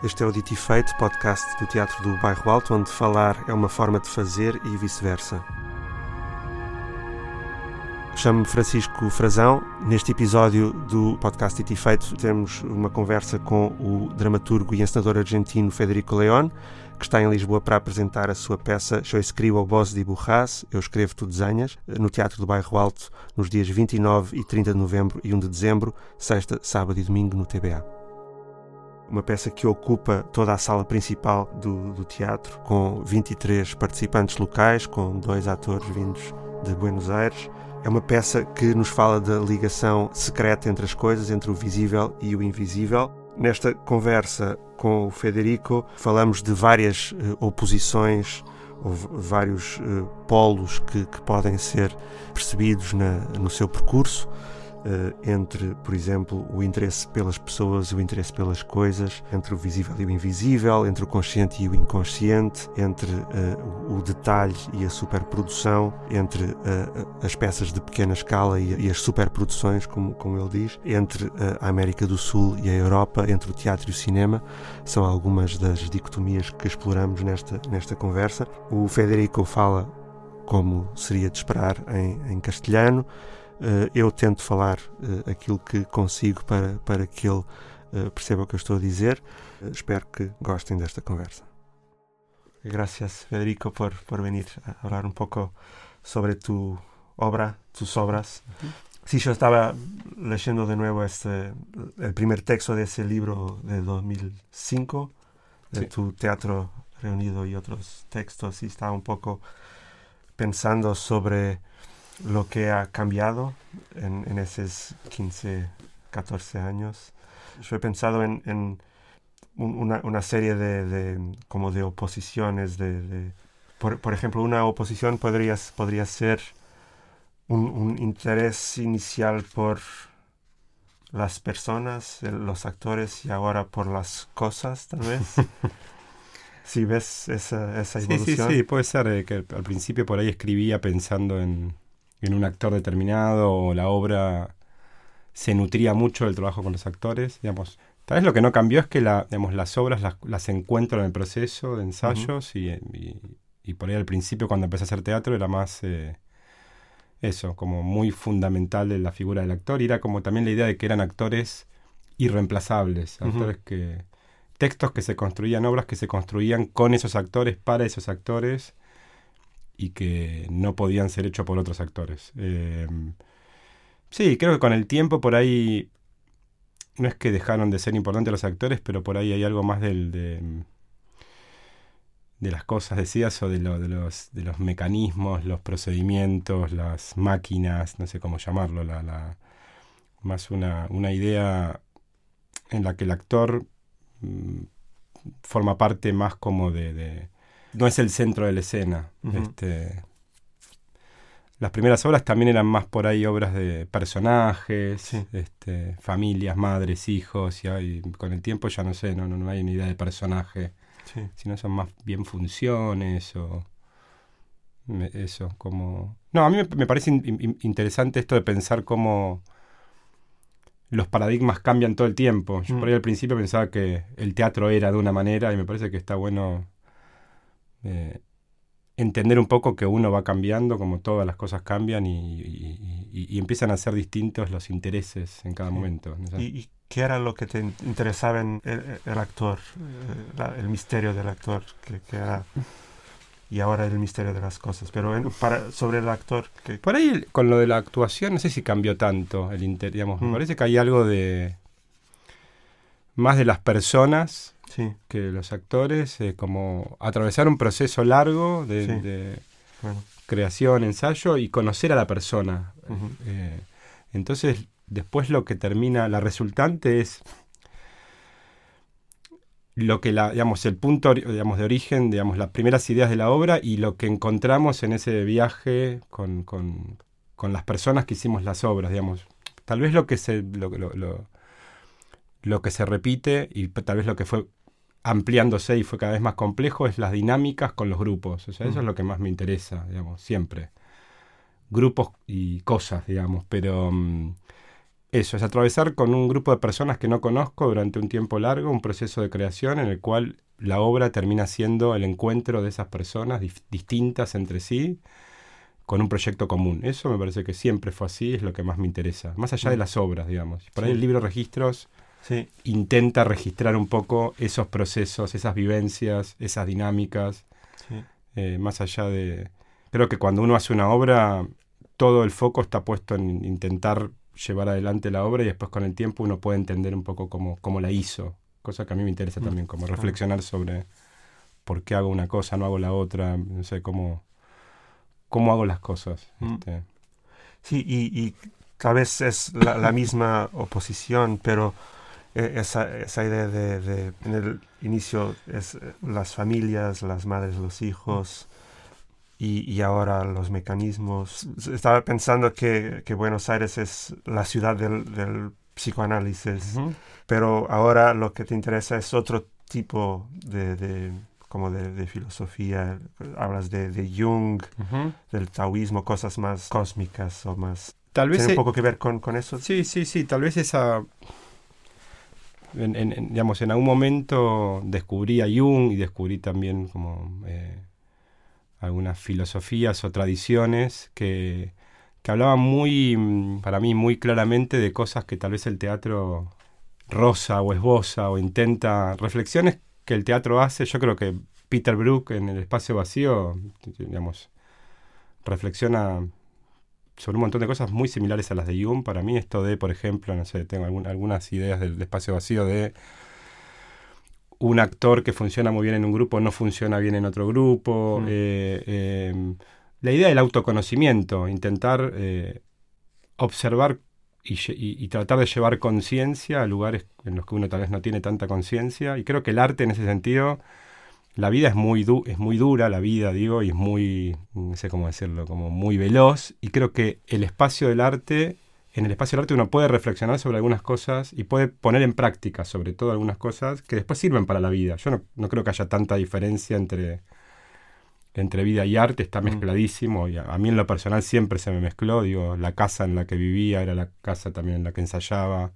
Este é o Dito e Feito, podcast do Teatro do Bairro Alto, onde falar é uma forma de fazer e vice-versa. Chamo-me Francisco Frazão. Neste episódio do podcast Dito e Feito temos uma conversa com o dramaturgo e encenador argentino Federico León, que está em Lisboa para apresentar a sua peça Eu escrevo Voz de Burras, Eu Escrevo Tu Desenhas, no Teatro do Bairro Alto, nos dias 29 e 30 de novembro e 1 de dezembro, sexta, sábado e domingo no TBA uma peça que ocupa toda a sala principal do, do, teatro, com 23 participantes locais, com dois atores vindos de Buenos Aires. É uma peça que nos fala da ligação secreta entre as coisas, entre o visível e o invisível. Nesta conversa com o Federico, falamos de várias uh, oposições ou vários uh, polos que, que, podem ser percebidos na, no seu percurso. Eh, entre, por exemplo, o interesse pelas pessoas o interesse pelas coisas, entre o visível e o invisível, entre o consciente e o inconsciente, entre uh, o detalhe e a superprodução, entre uh, as peças de pequena escala e, e, as superproduções, como, como ele diz, entre a América do Sul e a Europa, entre o teatro e o cinema. São algumas das dicotomias que exploramos nesta, nesta conversa. O Federico fala como seria de esperar em, em castelhano. Eh, eu tento falar eh, aquilo que consigo para, para que ele eh, perceba o que eu estou a dizer. espero que gostem desta conversa. Gracias, Federico, por, por venir a hablar un poco sobre tu obra, tus obras. Sí, yo estaba leyendo de nuevo este, el primer texto de ese libro de 2005, de sí. tu Teatro Reunido y otros textos, y estaba un poco pensando sobre lo que ha cambiado en, en esos 15, 14 años. Yo he pensado en, en una, una, serie de, de, como de oposiciones. De, de por, por, ejemplo, una oposición podría, podría ser un, un, interés inicial por las personas, los actores, y ahora por las cosas, tal vez. si ves esa, esa evolución. Sí, sí, sí, puede ser eh, que al principio por ahí escribía pensando en en un actor determinado o la obra se nutría mucho del trabajo con los actores, digamos. Tal vez lo que no cambió es que la, digamos, las obras las, las encuentro en el proceso de ensayos y, y, por ahí al principio cuando empecé a hacer teatro era más eh, eso, como muy fundamental de la figura del actor. Y era como también la idea de que eran actores irreemplazables, actores que textos que se construían, obras que se construían con esos actores, para esos actores, y que no podían ser hechos por otros actores. Eh, sí, creo que con el tiempo por ahí no es que dejaron de ser importantes los actores, pero por ahí hay algo más del, de, las cosas, decías, o de, lo, de, los, de los mecanismos, los procedimientos, las máquinas, no sé cómo llamarlo, la, la, más una, una idea en la que el actor mm, forma parte más como de no es el centro de la escena. este, las primeras obras también eran más por ahí obras de personajes, este, familias, madres, hijos, y, con el tiempo ya no sé, no, no, hay una idea de personaje, sino son más bien funciones o eso, como... No, a mí me, parece interesante esto de pensar cómo los paradigmas cambian todo el tiempo. Yo mm. por ahí al principio pensaba que el teatro era de una manera y me parece que está bueno eh, entender un poco que uno va cambiando, como todas las cosas cambian y, empiezan a ser distintos los intereses en cada momento. ¿Y, qué era lo que te interesaba en el, actor, eh, el misterio del actor, que, era y ahora el misterio de las cosas. Pero para, sobre el actor. Que... Por ahí, con lo de la actuación, no sé si cambió tanto el inter, digamos, Me mm. parece que hay algo de. más de las personas que los actores, eh, como atravesar un proceso largo de, creación, ensayo y conocer a la persona. Eh, entonces, después lo que termina, la resultante es lo que la, digamos, el punto digamos, de origen, digamos, las primeras ideas de la obra y lo que encontramos en ese viaje con, con, con las personas que hicimos las obras, digamos. Tal vez lo que se, lo, lo, lo que se repite y tal vez lo que fue ampliándose y fue cada vez más complejo es las dinámicas con los grupos. O sea, eso es lo que más me interesa, digamos, siempre. Grupos y cosas, digamos, pero mm, eso, es atravesar con un grupo de personas que no conozco durante un tiempo largo un proceso de creación en el cual la obra termina siendo el encuentro de esas personas distintas entre sí con un proyecto común. Eso me parece que siempre fue así, es lo que más me interesa, más allá de mm. las obras, digamos. Por ahí el libro Registros intenta registrar un poco esos procesos, esas vivencias, esas dinámicas, eh, más allá de... Creo que cuando uno hace una obra, todo el foco está puesto en intentar llevar adelante la obra y después con el tiempo uno puede entender un poco cómo, cómo la hizo, cosa que a mí me interesa mm, también, como reflexionar sobre por qué hago una cosa, no hago la otra, no sé, cómo, cómo hago las cosas. Mm. Este. Sí, y, tal vez es la, misma oposición, pero esa, esa idea de, en el inicio es eh, las familias, las madres, los hijos, y, ahora los mecanismos. Estaba pensando que, Buenos Aires es la ciudad del, psicoanálisis, pero ahora lo que te interesa es otro tipo de, como de, filosofía. Hablas de, Jung, del taoísmo, cosas más cósmicas o más... Tal vez ¿Tiene un poco que ver con, eso? Sí, sí, sí, tal vez esa... En, digamos, en algún momento descubrí a Jung y descubrí también como... Eh, algunas filosofías o tradiciones que, que hablaban muy, mm, para mí, muy claramente de cosas que tal vez el teatro rosa o esboza o intenta, reflexiones que el teatro hace. Yo creo que Peter Brook en El Espacio Vacío, digamos, reflexiona sobre un montón de cosas muy similares a las de Jung. Para mí esto de, por ejemplo, no sé, tengo algunas ideas del espacio vacío de un actor que funciona muy bien en un grupo no funciona bien en otro grupo. Mm. Eh, em, la idea del autoconocimiento, intentar eh, observar y, tratar de llevar conciencia a lugares en los que uno tal vez no tiene tanta conciencia. Y creo que el arte en ese sentido, la vida es muy, es muy dura, la vida digo, y es muy, no sé cómo decirlo, como muy veloz. Y creo que el espacio del arte en el espacio del arte uno puede reflexionar sobre algunas cosas y puede poner en práctica sobre todo algunas cosas que después sirven para la vida. Yo no, creo que haya tanta diferencia entre, entre vida y arte, está mm. mezcladísimo. Y a, mí en lo personal siempre se me mezcló. Digo, la casa en la que vivía era la casa también en la que ensayaba.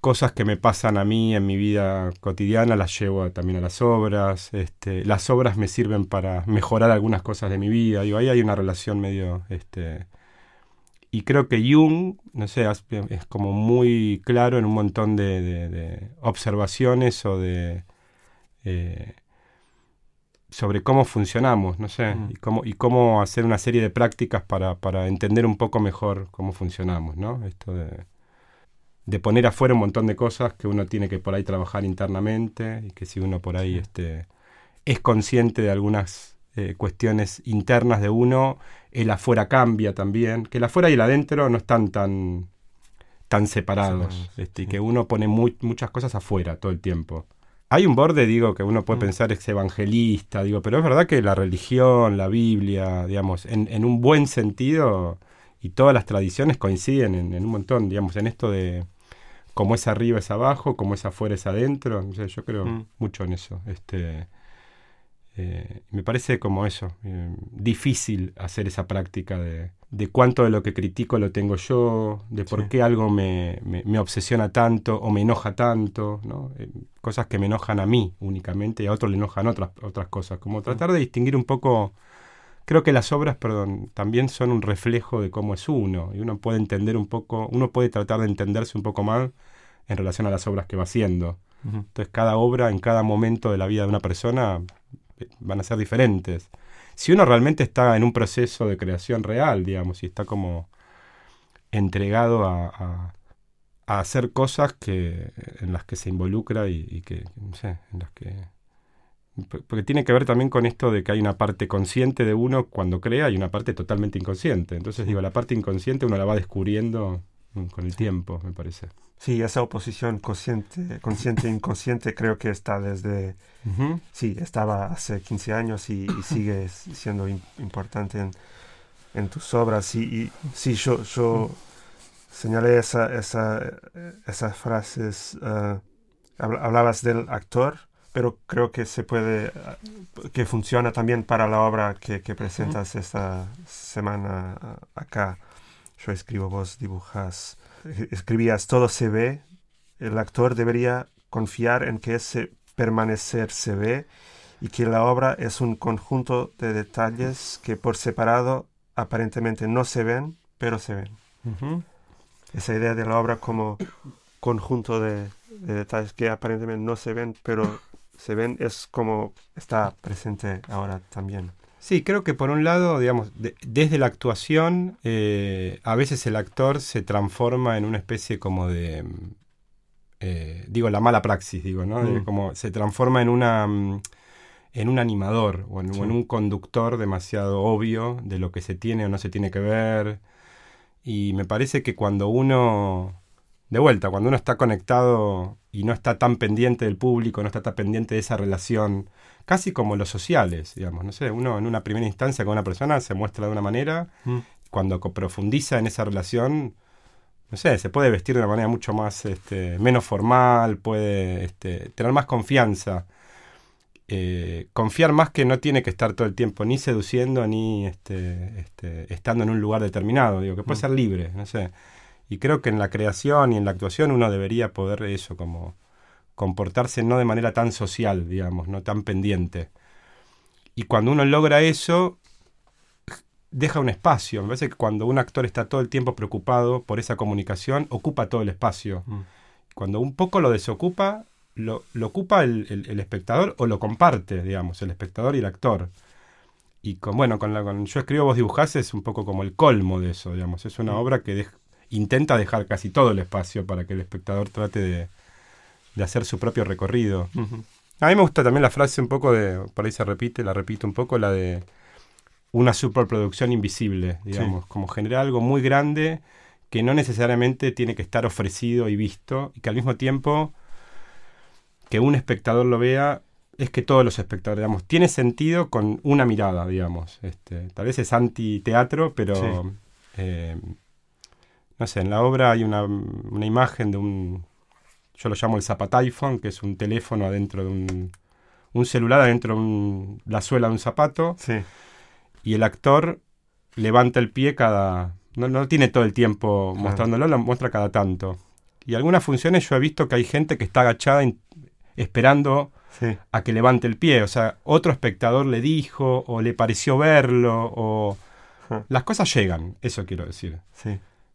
Cosas que me pasan a mí en mi vida cotidiana las llevo también a las obras. Este, las obras me sirven para mejorar algunas cosas de mi vida. Digo, ahí hay una relación medio este, y creo que Jung, no sé, es como muy claro en un montón de, observaciones o de... Eh, sobre cómo funcionamos, no sé, y, cómo, y cómo hacer una serie de prácticas para, para, entender un poco mejor cómo funcionamos, ¿no? Esto de, de, poner afuera un montón de cosas que uno tiene que por ahí trabajar internamente y que si uno por ahí este, es consciente de algunas eh, cuestiones internas de uno, el afuera cambia también, que el afuera y el adentro no están tan, tan separados, este, y que uno pone muchas cosas afuera todo el tiempo. Hay un borde, digo, que uno puede mm. pensar es evangelista, digo, pero es verdad que la religión, la Biblia, digamos, en, un buen sentido, y todas las tradiciones coinciden en, un montón, digamos, en esto de cómo es arriba es abajo, cómo es afuera es adentro, yo creo mm. mucho en eso. Este, eh, me parece como eso, eh, difícil hacer esa práctica de, cuánto de lo que critico lo tengo yo, de por qué algo me, obsesiona tanto o me enoja tanto, ¿no? Eh, cosas que me enojan a mí únicamente y a otros le enojan otras, otras cosas. Como tratar de distinguir un poco, creo que las obras, perdón, también son un reflejo de cómo es uno y uno puede entender un poco, uno puede tratar de entenderse un poco más en relación a las obras que va haciendo. Entonces cada obra en cada momento de la vida de una persona van a ser diferentes. Si uno realmente está en un proceso de creación real, digamos, y está como entregado a, a, hacer cosas que, en las que se involucra y, que, no sé, en las que... Porque tiene que ver también con esto de que hay una parte consciente de uno cuando crea y una parte totalmente inconsciente. Entonces digo, la parte inconsciente uno la va descubriendo con el tiempo, me parece. Sí, esa oposición consciente, consciente e inconsciente creo que está desde, sí, estaba hace 15 años y, sigue siendo importante en, tus obras. Y, sí, yo, yo señalé esa, esa, esas frases, eh, hablabas del actor, pero creo que se puede, que funciona también para la obra que, que presentas esta semana acá. Yo escribo, vos dibujas escribías todo se ve, el actor debería confiar en que ese permanecer se ve y que la obra es un conjunto de detalles que por separado aparentemente no se ven, pero se ven. Esa idea de la obra como conjunto de, detalles que aparentemente no se ven, pero se ven, es como está presente ahora también. Sí, creo que por un lado, digamos, desde la actuación, eh, a veces el actor se transforma en una especie como de, eh, digo, la mala praxis, digo, ¿no? Mm. como se transforma en una mm, en un animador o en, un conductor demasiado obvio de lo que se tiene o no se tiene que ver. Y me parece que cuando uno, de vuelta, cuando uno está conectado y no está tan pendiente del público, no está tan pendiente de esa relación, casi como los sociales, digamos, no sé, uno en una primera instancia con una persona se muestra de una manera, mm. cuando profundiza en esa relación, no sé, se puede vestir de una manera mucho más, este, menos formal, puede este, tener más confianza eh, confiar más que no tiene que estar todo el tiempo ni seduciendo ni este, este, estando en un lugar determinado, digo, que puede mm. ser libre, no sé. Y creo que en la creación y en la actuación uno debería poder eso, como comportarse no de manera tan social, digamos, no tan pendiente. Y cuando uno logra eso, deja un espacio. Me parece que cuando un actor está todo el tiempo preocupado por esa comunicación, ocupa todo el espacio. Mm. Cuando un poco lo desocupa, lo, ocupa el, espectador o lo comparte, digamos, el espectador y el actor. Y con, bueno, con, la, con Yo escribo, vos dibujás es un poco como el colmo de eso, digamos. Es una obra que intenta dejar casi todo el espacio para que el espectador trate de, hacer su propio recorrido. A mí me gusta también la frase un poco de, por ahí se repite, la repito un poco, la de una superproducción invisible, digamos, como generar algo muy grande que no necesariamente tiene que estar ofrecido y visto, y que al mismo tiempo que un espectador lo vea es que todos los espectadores, digamos, tiene sentido con una mirada, digamos. Este, tal vez es anti-teatro, pero eh, no sé, en la obra hay una, imagen de un, yo lo llamo el zapatiphone, que es un teléfono adentro de un, un celular adentro de la suela de un zapato. Y el actor levanta el pie cada, no, no tiene todo el tiempo mostrándolo, lo muestra cada tanto. Y algunas funciones yo he visto que hay gente que está agachada esperando a que levante el pie. O sea, otro espectador le dijo o le pareció verlo o... Las cosas llegan, eso quiero decir.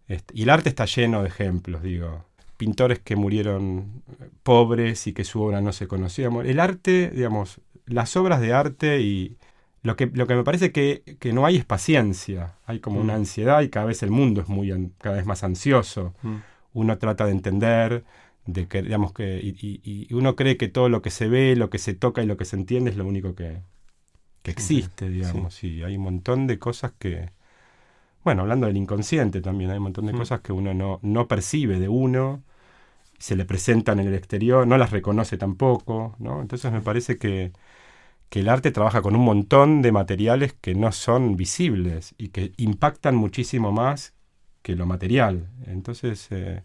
Este, y el arte está lleno de ejemplos, digo. Pintores que murieron pobres y que su obra no se conocía. El arte, digamos, las obras de arte y lo que, lo que me parece que, que no hay es paciencia. Hay como una mm. ansiedad y cada vez el mundo es muy cada vez más ansioso. Mm. Uno trata de entender, de que, digamos que, y, uno cree que todo lo que se ve, lo que se toca y lo que se entiende es lo único que, existe, digamos, y hay un montón de cosas que, bueno, hablando del inconsciente también, hay un montón de mm. cosas que uno no, no percibe de uno, se le presentan en el exterior, no las reconoce tampoco, ¿no? Entonces me parece que, que el arte trabaja con un montón de materiales que no son visibles y que impactan muchísimo más que lo material. Entonces, eh,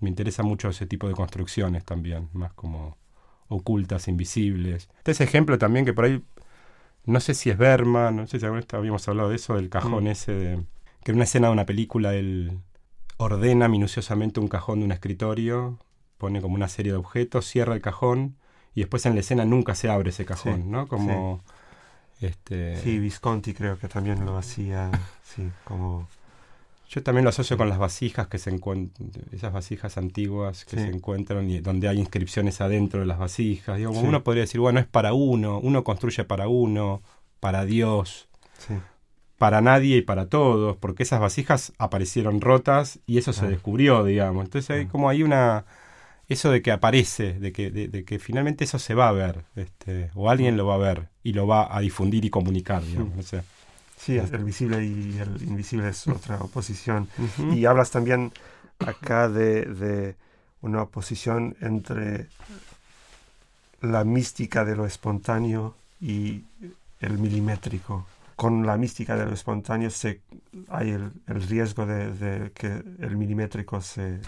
me interesa mucho ese tipo de construcciones también, más como ocultas, invisibles. Este es ejemplo también que por ahí, no sé si es Berman, no sé si alguna vez habíamos hablado de eso, del cajón mm. ese, de, que en una escena de una película él ordena minuciosamente un cajón de un escritorio, pone como una serie de objetos, cierra el cajón y después en la escena nunca se abre ese cajón, ¿no? Como... Sí. Este... Sí, Visconti creo que también lo hacía, sí, como yo también lo asocio con las vasijas que se encuentran, esas vasijas antiguas que se encuentran y donde hay inscripciones adentro de las vasijas. Digo, Uno podría decir, bueno, es para uno, uno construye para uno, para Dios, para nadie y para todos, porque esas vasijas aparecieron rotas y eso se descubrió, digamos. Entonces hay como hay una eso de que aparece, de que, de, que finalmente eso se va a ver, este, o alguien lo va a ver y lo va a difundir y comunicar, digamos. Sí, el visible y el invisible es otra oposición. Y hablas también acá de, una oposición entre la mística de lo espontáneo y el milimétrico. Con la mística de lo espontáneo se, hay el, riesgo de, que el milimétrico se,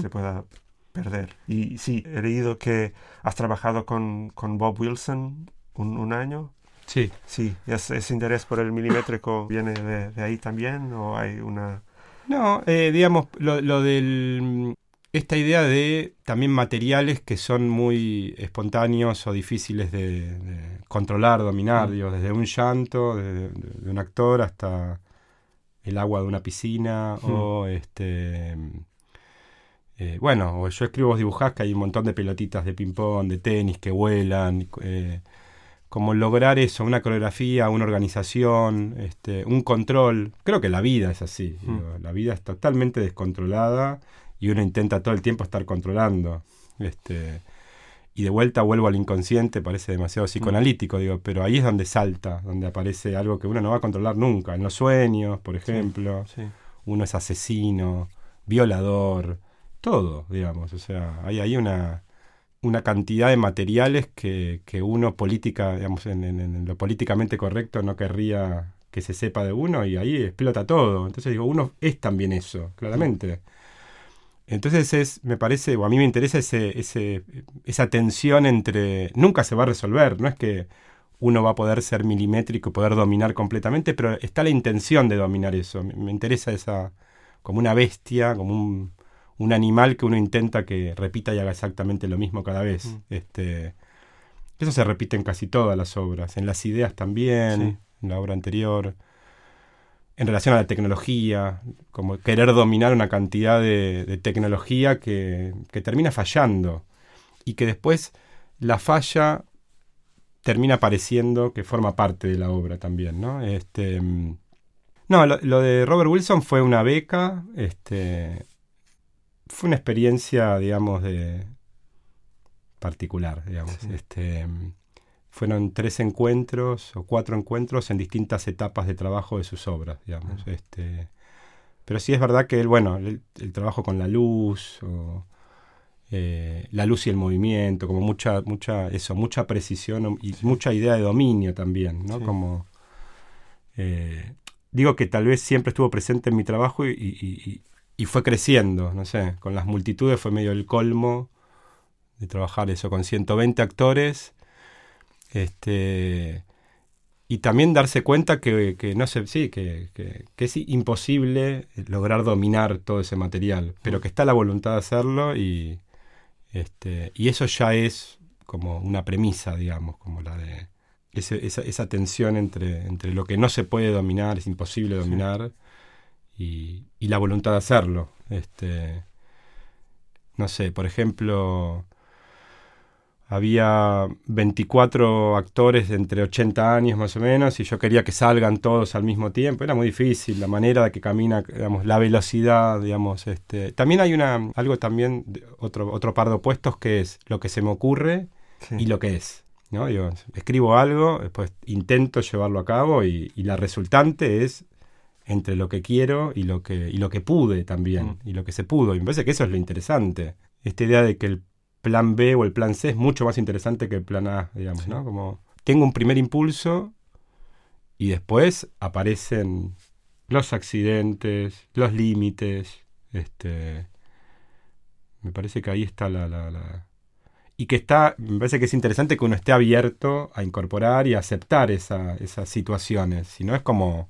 se, pueda perder. Y sí, he leído que has trabajado con, con Bob Wilson un, un año Sí. Sí, ¿ese interés por el milimétrico viene de, ahí también o hay una...? No, eh, digamos, lo, lo del esta idea de también materiales que son muy espontáneos o difíciles de, controlar, dominar, mm. digo, desde un llanto de, un actor hasta el agua de una piscina mm. o este eh, bueno, yo escribo vos dibujás que hay un montón de pelotitas de ping pong, de tenis que vuelan, eh, como lograr eso, una coreografía, una organización, este, un control. Creo que la vida es así, mm. la vida es totalmente descontrolada y uno intenta todo el tiempo estar controlando. Este, y de vuelta vuelvo al inconsciente, parece demasiado mm. psicoanalítico, digo, pero ahí es donde salta, donde aparece algo que uno no va a controlar nunca. En los sueños, por ejemplo, uno es asesino, violador, todo, digamos. O sea, hay ahí una, una cantidad de materiales que, que uno política, digamos, en, lo políticamente correcto no querría que se sepa de uno y ahí explota todo. Entonces digo, uno es también eso, claramente. Entonces es, me parece, o a mí me interesa ese, ese, esa tensión entre, nunca se va a resolver, no es que uno va a poder ser milimétrico, poder dominar completamente, pero está la intención de dominar eso. Me, interesa esa, como una bestia, como un, un, animal que uno intenta que repita y haga exactamente lo mismo cada vez. Mm. Este, eso se repite en casi todas las obras, en las ideas también, en la obra anterior en relación a la tecnología, como querer dominar una cantidad de, tecnología que, termina fallando y que después la falla termina pareciendo que forma parte de la obra también, ¿no? Este, no, lo, de Robert Wilson fue una beca, este, fue una experiencia, digamos, de particular, digamos, este, fueron tres encuentros o cuatro encuentros en distintas etapas de trabajo de sus obras, digamos. Este, pero sí es verdad que él, bueno, el, trabajo con la luz, o, eh, la luz y el movimiento, como mucha, mucha, eso, mucha precisión y mucha idea de dominio también, ¿no? Como eh, digo que tal vez siempre estuvo presente en mi trabajo y, y, fue creciendo, no sé, con las multitudes fue medio el colmo de trabajar eso con 120 actores este, y también darse cuenta que, no sé, sí, que, es imposible lograr dominar todo ese material, pero que está la voluntad de hacerlo y, este, y eso ya es como una premisa, digamos, como la de esa, esa, tensión entre, entre lo que no se puede dominar, es imposible dominar, y, y, la voluntad de hacerlo. Este, no sé, por ejemplo, había 24 actores de entre 80 años más o menos y yo quería que salgan todos al mismo tiempo. Era muy difícil la manera de que camina, digamos, la velocidad, digamos. Este. También hay una, algo también, otro, otro par de opuestos que es lo que se me ocurre y lo que es. ¿no? Yo escribo algo, después intento llevarlo a cabo y, la resultante es entre lo que quiero y lo que, y lo que pude también, mm. y lo que se pudo. Y me parece que eso es lo interesante. Esta idea de que el plan B o el plan C es mucho más interesante que el plan A, digamos, ¿no? Como tengo un primer impulso y después aparecen los accidentes, los límites, este me parece que ahí está la, la, la, y que está, me parece que es interesante que uno esté abierto a incorporar y a aceptar esa, esas situaciones, si no es como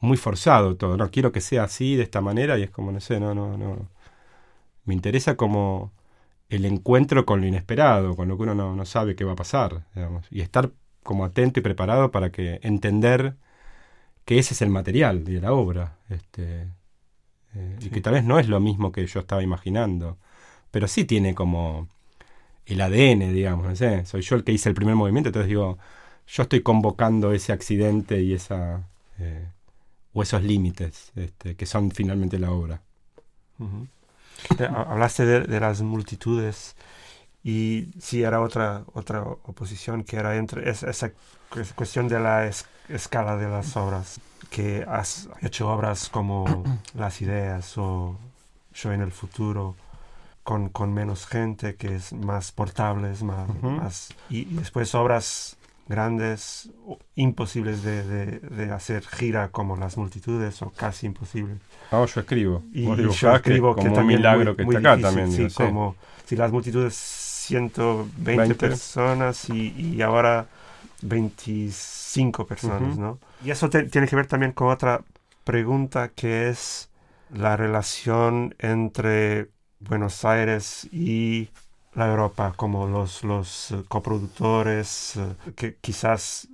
muy forzado todo, no quiero que sea así de esta manera y es como no sé, no no no. Me interesa como el encuentro con lo inesperado, con lo que uno no, sabe qué va a pasar, digamos, y estar como atento y preparado para que entender que ese es el material de la obra, este, eh, y que tal vez no es lo mismo que yo estaba imaginando, pero sí tiene como el ADN, digamos, no sé, soy yo el que hice el primer movimiento, entonces digo, yo estoy convocando ese accidente y esa eh, o esos límites este, que son finalmente la obra. Hablaste de, las multitudes y sí era otra, otra oposición que era entre esa cuestión de la escala de las obras, que has hecho obras como Las Ideas o Yo en el Futuro. Con, con menos gente, que es más portables, más, más y, después obras grandes, imposibles de, de, hacer gira como las multitudes o casi imposibles. Ah, yo escribo. Y yo escribo que, también milagro que está acá también. Sí, como si las multitudes 120 personas y, y, ahora 25 personas, ¿no? Y eso tiene que ver también con otra pregunta que es la relación entre Buenos Aires y la Europa, como los, los eh, coproductores eh, que quizás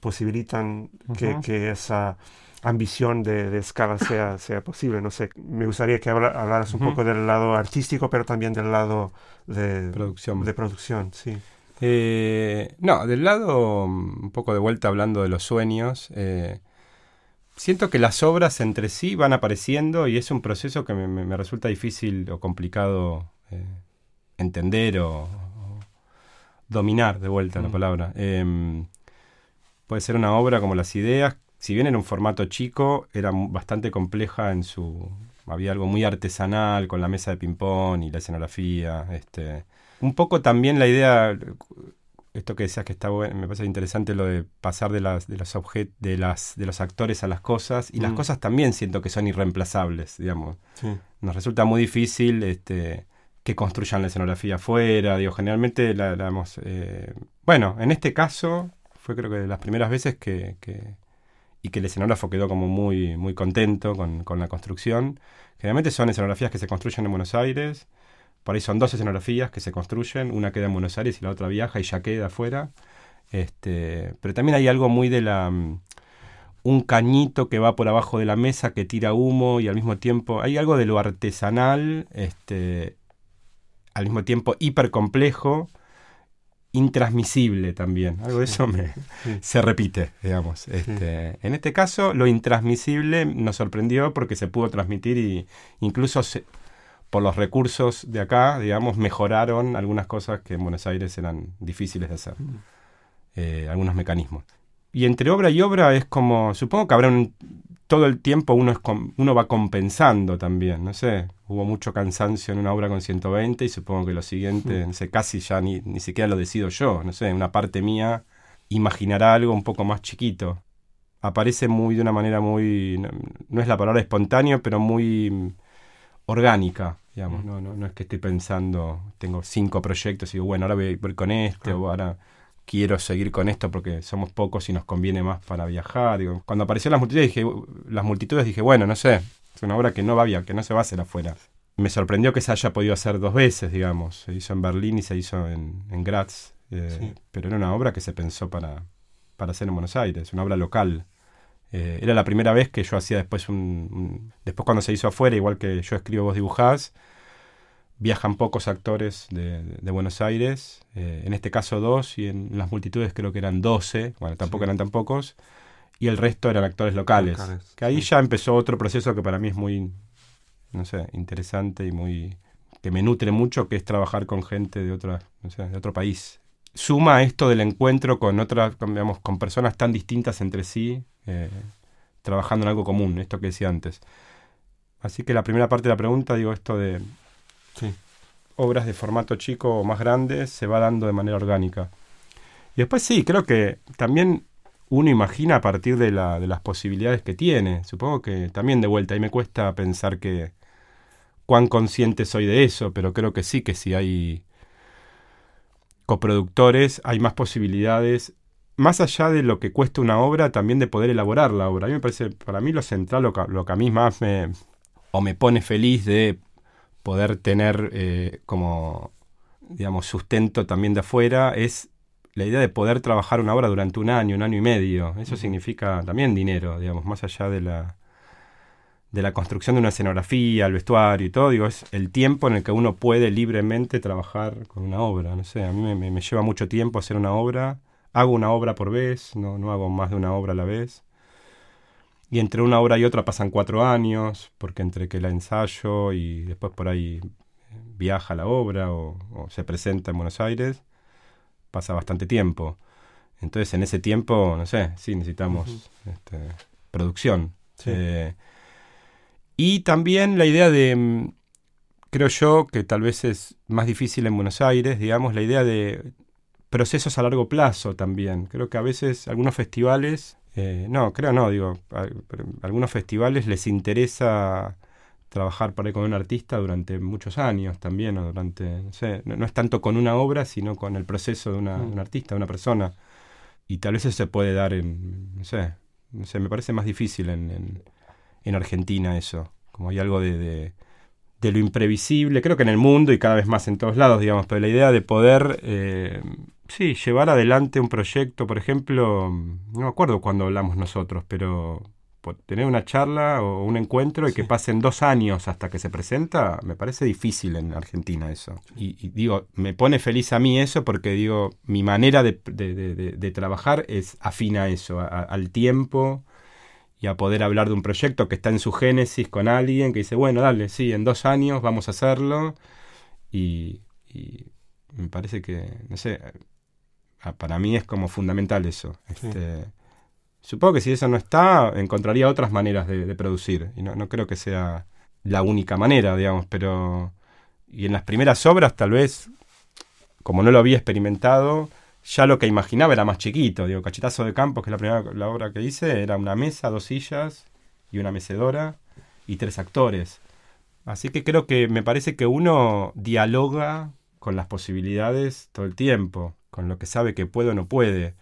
posibilitan que, esa ambición de, escala sea, sea posible. No sé, me gustaría que hablaras un poco del lado artístico, pero también del lado de producción. De producción, sí. Eh, no, del lado, un poco de vuelta hablando de los sueños, siento que las obras entre sí van apareciendo y es un proceso que me, resulta difícil o complicado eh, entender o, dominar, de vuelta la mm. palabra. Em, puede ser una obra como Las Ideas, si bien en un formato chico, era bastante compleja en su... Había algo muy artesanal con la mesa de ping-pong y la escenografía. Este, un poco también la idea esto que decías que está bueno, me parece interesante lo de pasar de las de los objetos de las de los actores a las cosas y las mm. cosas también siento que son irreemplazables, digamos. Nos resulta muy difícil este que construyan la escenografía afuera, digo, generalmente la, damos eh, bueno, en este caso fue creo que de las primeras veces que, que y que el escenógrafo quedó como muy muy contento con, con la construcción. Generalmente son escenografías que se construyen en Buenos Aires por ahí son dos escenografías que se construyen, una queda en Buenos Aires y la otra viaja y ya queda afuera. Este, pero también hay algo muy de la mm, un cañito que va por abajo de la mesa que tira humo y al mismo tiempo hay algo de lo artesanal, este, al mismo tiempo hiper complejo, intransmisible también. Algo de eso me, se repite, digamos. Este, En este caso, lo intransmisible nos sorprendió porque se pudo transmitir y incluso se, por los recursos de acá, digamos, mejoraron algunas cosas que en Buenos Aires eran difíciles de hacer. Mm. Eh, algunos mecanismos. Y entre obra y obra es como, supongo que habrá un, todo el tiempo uno, es uno va compensando también, no sé, hubo mucho cansancio en una obra con 120 y supongo que lo siguiente, mm. no sé, casi ya ni, ni siquiera lo decido yo, no sé, una parte mía imaginará algo un poco más chiquito. Aparece muy de una manera muy, no es la palabra espontáneo, pero muy orgánica. Digamos, no, no, no es que estoy pensando, tengo cinco proyectos y digo, bueno, ahora voy a ir con este, o ahora quiero seguir con esto porque somos pocos y nos conviene más para viajar. Digo, cuando aparecieron las multitudes, dije, las multitudes dije, bueno, no sé, es una obra que no va bien, que no se va a hacer afuera. Me sorprendió que se haya podido hacer dos veces, digamos. Se hizo en Berlín y se hizo en, en Graz. Eh, pero era una obra que se pensó para, para hacer en Buenos Aires, una obra local. Eh, era la primera vez que yo hacía después un, Después cuando se hizo afuera, igual que yo escribo, vos dibujás, viajan pocos actores de, Buenos Aires, eh, en este caso dos, y en las multitudes creo que eran doce, bueno, tampoco eran tan pocos, y el resto eran actores locales. que ahí ya empezó otro proceso que para mí es muy, no sé, interesante y muy... que me nutre mucho, que es trabajar con gente de, otra, no sé, de otro país. Suma esto del encuentro con otras, digamos, con personas tan distintas entre sí, eh, trabajando en algo común, esto que decía antes. Así que la primera parte de la pregunta, digo, esto de obras de formato chico o más grandes, se va dando de manera orgánica. Y después sí, creo que también uno imagina a partir de, la, de las posibilidades que tiene. Supongo que también de vuelta, ahí me cuesta pensar que cuán consciente soy de eso, pero creo que sí, que si hay coproductores, hay más posibilidades más allá de lo que cuesta una obra, también de poder elaborar la obra. A mí me parece, para mí lo central, lo que, a mí más me, o me pone feliz de poder tener eh, como, digamos, sustento también de afuera, es la idea de poder trabajar una obra durante un año, un año y medio. Eso significa también dinero, digamos, más allá de la, de la construcción de una escenografía, el vestuario y todo, digo, es el tiempo en el que uno puede libremente trabajar con una obra. No sé, a mí me lleva mucho tiempo hacer una obra hago una obra por vez, no, no hago más de una obra a la vez. Y entre una obra y otra pasan cuatro años, porque entre que la ensayo y después por ahí viaja la obra o, se presenta en Buenos Aires, pasa bastante tiempo. Entonces en ese tiempo, no sé, sí necesitamos este, producción. Eh, y también la idea de, mm, creo yo, que tal vez es más difícil en Buenos Aires, digamos, la idea de procesos a largo plazo también. Creo que a veces algunos festivales, eh, no, creo no, digo, a, algunos festivales les interesa trabajar por ahí con un artista durante muchos años también, o durante, no sé, no, es tanto con una obra, sino con el proceso de una, mm. un artista, de una persona. Y tal vez eso se puede dar en, no sé, no sé me parece más difícil en, en, Argentina eso. como hay algo de, de, de, lo imprevisible, creo que en el mundo y cada vez más en todos lados, digamos, pero la idea de poder, eh, sí, llevar adelante un proyecto, por ejemplo, no me acuerdo cuándo hablamos nosotros, pero tener una charla o un encuentro y que pasen dos años hasta que se presenta, me parece difícil en Argentina eso. Y, digo, me pone feliz a mí eso porque digo, mi manera de, trabajar es afina a eso, al tiempo y a poder hablar de un proyecto que está en su génesis con alguien que dice, bueno, dale, sí, en dos años vamos a hacerlo. Y, me parece que, no sé, para mí es como fundamental eso. Este, Supongo que si eso no está, encontraría otras maneras de, producir. Y no, creo que sea la única manera, digamos, pero... Y en las primeras obras, tal vez, como no lo había experimentado, ya lo que imaginaba era más chiquito. Digo, Cachetazo de Campos, que es la primera la obra que hice, era una mesa, dos sillas y una mecedora y tres actores. Así que creo que me parece que uno dialoga con las posibilidades todo el tiempo, con lo que sabe que puede o no puede.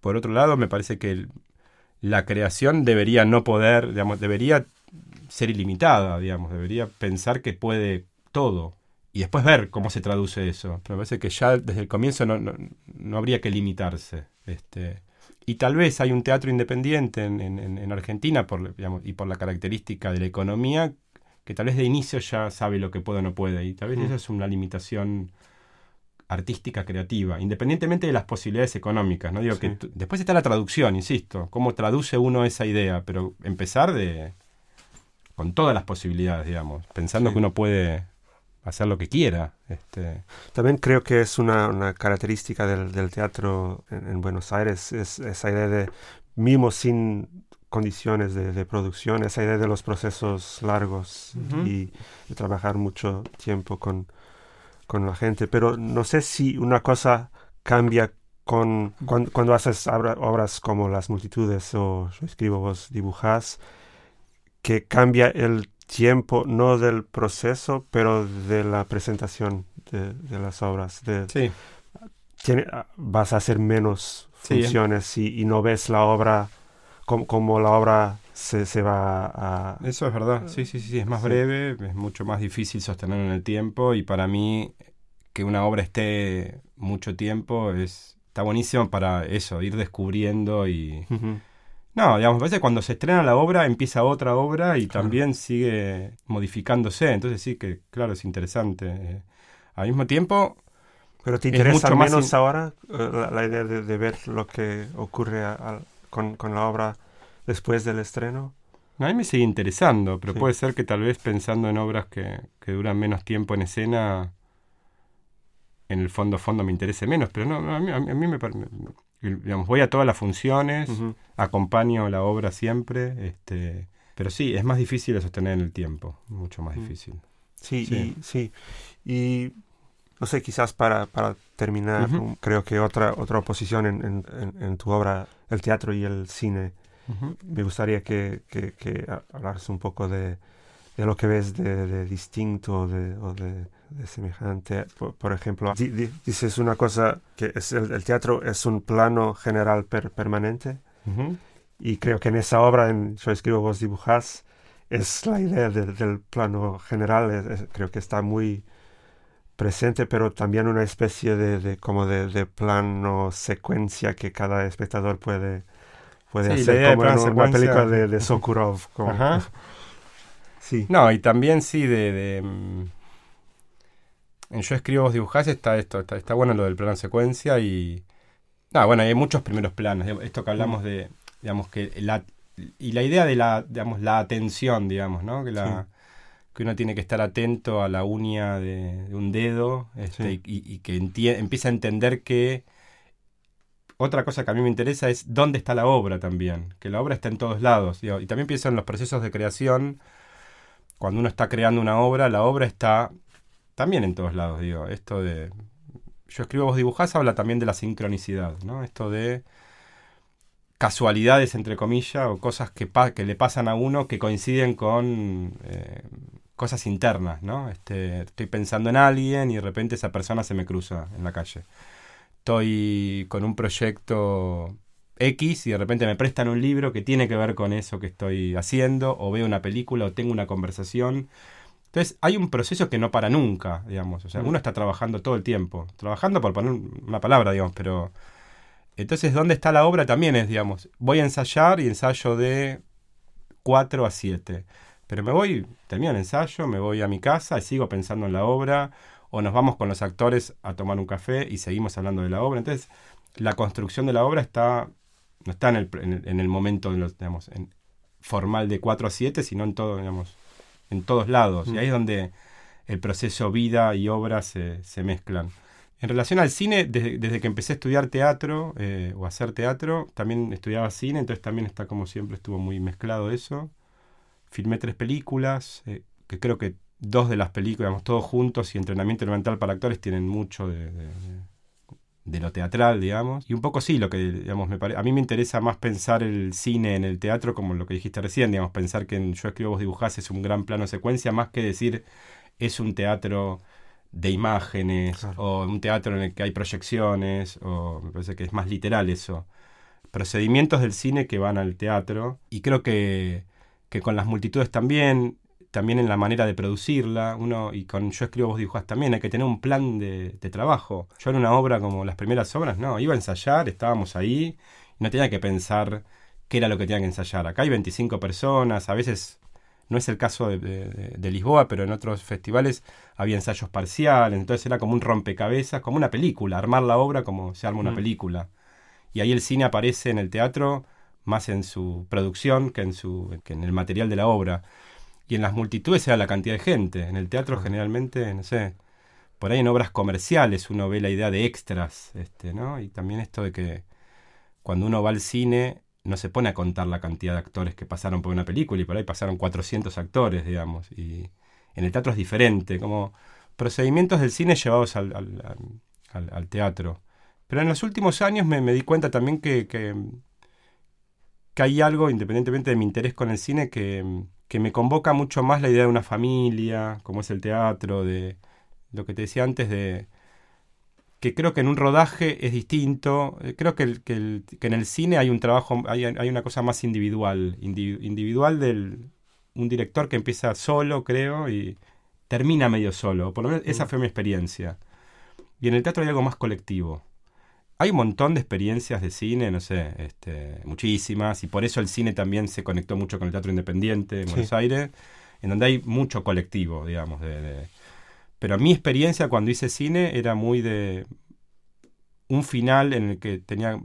Por otro lado, me parece que la creación debería no poder, digamos, debería ser ilimitada, digamos, debería pensar que puede todo y después ver cómo se traduce eso. Pero me parece que ya desde el comienzo no, no, habría que limitarse. Este, y tal vez hay un teatro independiente en, en, Argentina por, digamos, y por la característica de la economía que tal vez de inicio ya sabe lo que puede o no puede. Y tal vez mm. eso es una limitación artística creativa, independientemente de las posibilidades económicas. ¿no? Digo que después está la traducción, insisto, cómo traduce uno esa idea, pero empezar de con todas las posibilidades, digamos, pensando que uno puede hacer lo que quiera. Este. También creo que es una, característica del, teatro en, Buenos Aires, es esa idea de, mismo sin condiciones de, producción, esa idea de los procesos largos y de trabajar mucho tiempo con, con la gente, pero no sé si una cosa cambia con cuando, haces obras como Las Multitudes o Yo escribo, vos dibujás, que cambia el tiempo, no del proceso, pero de la presentación de, las obras. De, sí. vas a hacer menos funciones y, no ves la obra como, como la obra se, se, va a... Eso es verdad, sí, sí, sí, es más breve, es mucho más difícil sostenerlo en el tiempo y para mí que una obra esté mucho tiempo es está buenísimo para eso, ir descubriendo y... No, digamos, parece que cuando se estrena la obra empieza otra obra y también sigue modificándose, entonces sí que, claro, es interesante. Eh, al mismo tiempo... ¿Pero te interesa menos ahora eh, la, idea de, ver lo que ocurre con, con la obra después del estreno? A mí me sigue interesando, pero puede ser que tal vez pensando en obras que, que, duran menos tiempo en escena, en el fondo fondo me interese menos, pero no, a mí, a mí me, digamos, voy a todas las funciones, acompaño la obra siempre, este, pero sí, es más difícil de sostener en el tiempo, mucho más mm. difícil. Sí, sí. Y, sí. y no sé, quizás para, para terminar, creo que otra, otra oposición en, en, en, tu obra, el teatro y el cine, me gustaría que, que, hablaras un poco de, de, lo que ves de, distinto de, o de, semejante. Por, ejemplo, dices una cosa que es el, teatro es un plano general permanente. Y creo que en esa obra, en Yo escribo, vos dibujás, es la idea del plano general, creo que está muy presente, pero también una especie de, como de, plano secuencia que cada espectador puede puede hacer como en una película de, de Sokurov. sí. No, y también sí de... Mm, en Yo escribo, vos dibujás, está esto, está, bueno lo del plano secuencia y... No, bueno, hay muchos primeros planos. Esto que hablamos de, digamos, que la... Y la idea de la, digamos, la atención, digamos, ¿no? Que la... que uno tiene que estar atento a la uña de, un dedo este, y, que empieza a entender que otra cosa que a mí me interesa es dónde está la obra también, que la obra está en todos lados. y también pienso en los procesos de creación. Cuando uno está creando una obra, la obra está también en todos lados, digo. Esto de. Yo escribo, vos dibujás, habla también de la sincronicidad, ¿no? Esto de casualidades, entre comillas, o cosas que, que le pasan a uno que coinciden con eh, cosas internas, ¿no? Este, estoy pensando en alguien y de repente esa persona se me cruza en la calle estoy con un proyecto X y de repente me prestan un libro que tiene que ver con eso que estoy haciendo, o veo una película o tengo una conversación. Entonces hay un proceso que no para nunca, digamos. O sea, mm. uno está trabajando todo el tiempo. Trabajando por poner una palabra, digamos, pero... Entonces, ¿dónde está la obra? También es, digamos, voy a ensayar y ensayo de 4 a 7. Pero me voy, termino el ensayo, me voy a mi casa y sigo pensando en la obra, o nos vamos con los actores a tomar un café y seguimos hablando de la obra. Entonces, la construcción de la obra está no está en el, en el, momento digamos, en, formal de 4 a 7, sino en todo, digamos, en todos lados. Y ahí es mm. donde el proceso vida y obra se, se mezclan. En relación al cine, desde, que empecé a estudiar teatro eh, o hacer teatro, también estudiaba cine, entonces también está como siempre, estuvo muy mezclado eso. Filmé tres películas, eh, que creo que dos de las películas, digamos, todos juntos y entrenamiento elemental para actores tienen mucho de, de lo teatral, digamos. Y un poco sí, lo que, digamos, me a mí me interesa más pensar el cine en el teatro como lo que dijiste recién, digamos, pensar que en Yo escribo, vos dibujás es un gran plano secuencia, más que decir es un teatro de imágenes o un teatro en el que hay proyecciones, o me parece que es más literal eso. Procedimientos del cine que van al teatro y creo que, que con las multitudes también también en la manera de producirla. Uno, y con Yo escribo, vos dibujás también, hay que tener un plan de, trabajo. Yo en una obra como las primeras obras, no, iba a ensayar, estábamos ahí, no tenía que pensar qué era lo que tenía que ensayar. Acá hay 25 personas, a veces no es el caso de, Lisboa, pero en otros festivales había ensayos parciales, entonces era como un rompecabezas, como una película, armar la obra como se arma una mm. película. Y ahí el cine aparece en el teatro más en su producción que en, su, que en el material de la obra. Y en las multitudes sea la cantidad de gente. En el teatro generalmente, no sé, por ahí en obras comerciales uno ve la idea de extras, este, ¿no? Y también esto de que cuando uno va al cine no se pone a contar la cantidad de actores que pasaron por una película y por ahí pasaron 400 actores, digamos. Y en el teatro es diferente, como procedimientos del cine llevados al, al, teatro. Pero en los últimos años me, me di cuenta también que, que, que, hay algo, independientemente de mi interés con el cine, que, que me convoca mucho más la idea de una familia, como es el teatro, de lo que te decía antes, de que creo que en un rodaje es distinto. Creo que, que, en el cine hay un trabajo, hay, una cosa más individual, individual del un director que empieza solo, creo, y termina medio solo. Por lo menos esa mm. fue mi experiencia. Y en el teatro hay algo más colectivo hay un montón de experiencias de cine, no sé, este, muchísimas, y por eso el cine también se conectó mucho con el teatro independiente en Buenos Aires, en donde hay mucho colectivo, digamos. De, Pero mi experiencia cuando hice cine era muy de un final en el que tenía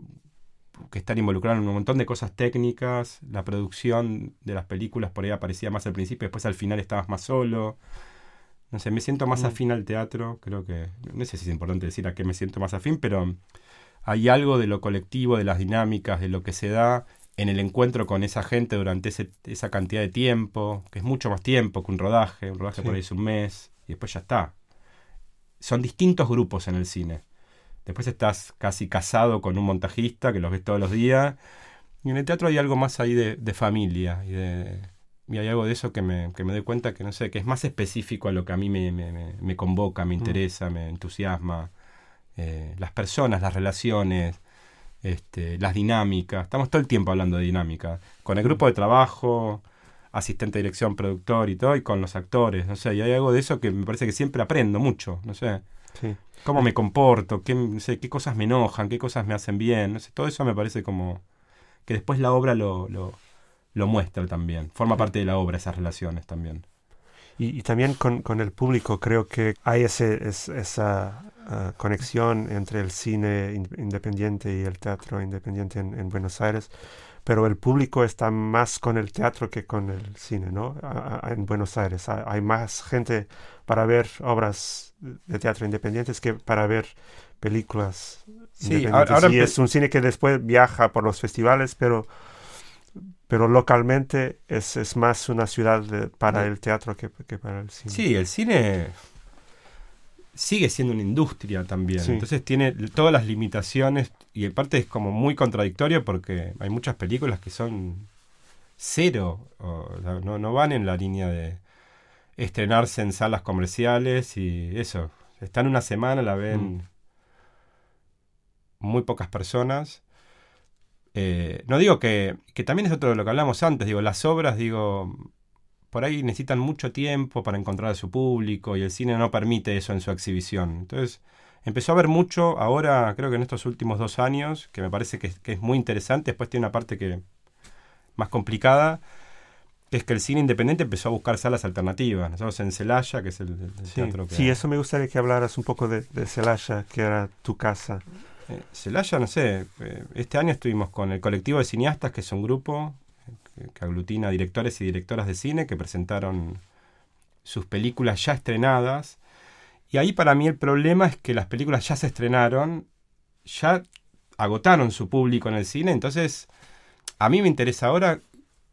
que estar involucrado en un montón de cosas técnicas, la producción de las películas por ahí aparecía más al principio, después al final estabas más solo. No sé, me siento más mm. afín al teatro, creo que, no sé si es importante decir a qué me siento más afín, pero hay algo de lo colectivo, de las dinámicas, de lo que se da en el encuentro con esa gente durante esa cantidad de tiempo, que es mucho más tiempo que un rodaje, un rodaje por ahí es un mes, y después ya está. Son distintos grupos en el cine. Después estás casi casado con un montajista que los ves todos los días. Y en el teatro hay algo más ahí de, familia. Y, de, y, hay algo de eso que me, que me doy cuenta que no sé, que es más específico a lo que a mí me, me, me convoca, me mm. interesa, me entusiasma. Eh, las personas, las relaciones, este, las dinámicas. Estamos todo el tiempo hablando de dinámica. Con el grupo de trabajo, asistente de dirección, productor y todo, y con los actores. No sé, y hay algo de eso que me parece que siempre aprendo mucho. No sé. Cómo me comporto, qué, sé, qué cosas me enojan, qué cosas me hacen bien. No sé, todo eso me parece como que después la obra lo, lo, lo muestra también. Forma parte de la obra esas relaciones también. Y, también con, con, el público creo que hay ese, esa uh, conexión entre el cine independiente y el teatro independiente en, Buenos Aires, pero el público está más con el teatro que con el cine, ¿no? en Buenos Aires hay más gente para ver obras de teatro independientes que para ver películas sí, Ahora y es un cine que después viaja por los festivales, pero pero localmente es, es más una ciudad para el teatro que, que, para el cine. Sí, el cine sigue siendo una industria también. Entonces tiene todas las limitaciones y en parte es como muy contradictorio porque hay muchas películas que son cero, no, no van en la línea de estrenarse en salas comerciales y eso. Están una semana, la ven mm. muy pocas personas Eh, no digo que, que también es otro de lo que hablamos antes, digo, las obras, digo, por ahí necesitan mucho tiempo para encontrar a su público y el cine no permite eso en su exhibición. Entonces, empezó a ver mucho ahora, creo que en estos últimos dos años, que me parece que, que es muy interesante, después tiene una parte que más complicada, es que el cine independiente empezó a buscar salas alternativas. Nosotros en Celaya, que es el, el Sí, teatro que... sí, eso me gustaría que hablaras un poco de, de Celaya, que era tu casa. Eh, Celaya, no sé, eh, este año estuvimos con el colectivo de cineastas, que es un grupo eh, que, que aglutina directores y directoras de cine que presentaron sus películas ya estrenadas. Y ahí para mí el problema es que las películas ya se estrenaron, ya agotaron su público en el cine, entonces a mí me interesa ahora,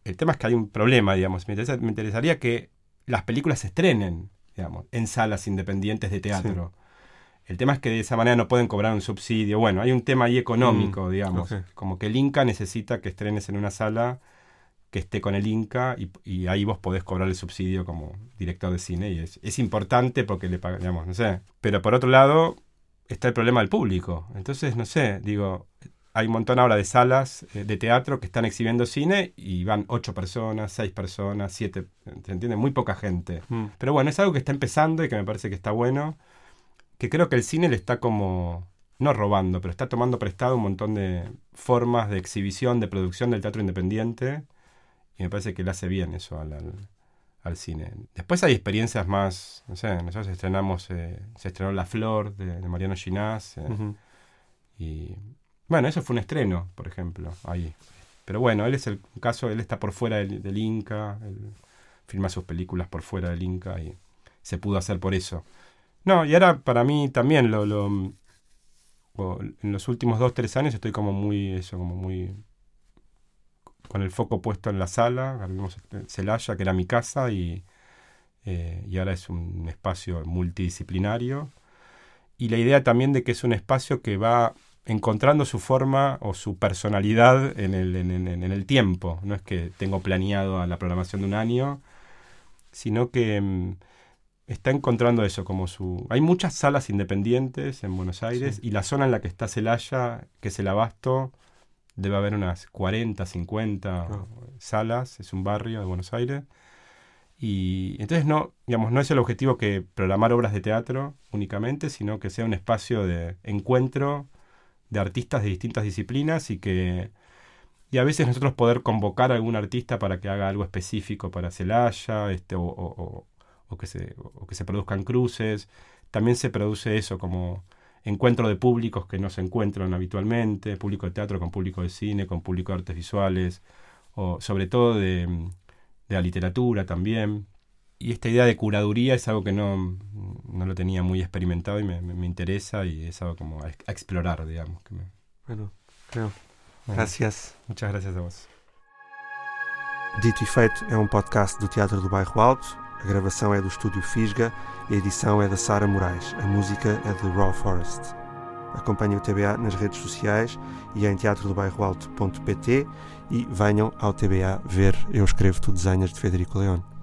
el tema es que hay un problema, digamos, me, interesa- me interesaría que las películas se estrenen, digamos, en salas independientes de teatro. El tema es que de esa manera no pueden cobrar un subsidio. Bueno, hay un tema ahí económico, Mm, digamos. Como que el Inca necesita que estrenes en una sala que esté con el Inca y, y ahí vos podés cobrar el subsidio como director de cine y es, es importante porque le pagan, digamos, no sé. Pero por otro lado está el problema del público. Entonces, no sé, digo, hay un montón ahora de salas eh, de teatro que están exhibiendo cine y van ocho personas, seis personas, siete, ¿se entiende? Muy poca gente. Mm. Pero bueno, es algo que está empezando y que me parece que está bueno. Que creo que el cine le está como, no robando, pero está tomando prestado un montón de formas de exhibición, de producción del teatro independiente. Y me parece que le hace bien eso al, al, al cine. Después hay experiencias más, no sé, nosotros estrenamos, eh, se estrenó La Flor de, de Mariano Ginás. eh, y bueno, eso fue un estreno, por ejemplo, ahí. Pero bueno, él es el caso, él está por fuera del, del Inca, él filma sus películas por fuera del Inca y se pudo hacer por eso. No, y ahora para mí también lo, lo en los últimos dos, tres años estoy como muy, eso, como muy con el foco puesto en la sala, vimos Celaya, que era mi casa, y, eh, y ahora es un espacio multidisciplinario. Y la idea también de que es un espacio que va encontrando su forma o su personalidad en el, en, en- el tiempo. No es que tengo planeado la programación de un año, sino que mm, está encontrando eso como su... Hay muchas salas independientes en Buenos Aires y la zona en la que está Celaya, que es el Abasto, debe haber unas 40, 50 Ah. salas, es un barrio de Buenos Aires. Y entonces no, digamos, no es el objetivo que programar obras de teatro únicamente, sino que sea un espacio de encuentro de artistas de distintas disciplinas y que y a veces nosotros poder convocar a algún artista para que haga algo específico para Celaya, este, o, o- o- que se, o que se produzcan cruces. También se produce eso como encuentro de públicos que no se encuentran habitualmente, público de teatro con público de cine, con público de artes visuales, o sobre todo de, de la literatura también. Y esta idea de curaduría es algo que no, no lo tenía muy experimentado y me, me- me interesa y es algo como a, a explorar, digamos. que me- Bueno, creo. bueno, Gracias. Muchas gracias a vos. Dito e Feito é um podcast do Teatro do Bairro Alto. A gravação é do Estúdio Fisga a edição é da Sara Moraes. A música é de Raw Forest. Acompanhem o TBA nas redes sociais e em teatrodobairroalto.pt e venham ao TBA ver Eu Escrevo Tu Desenhas de Federico Leone.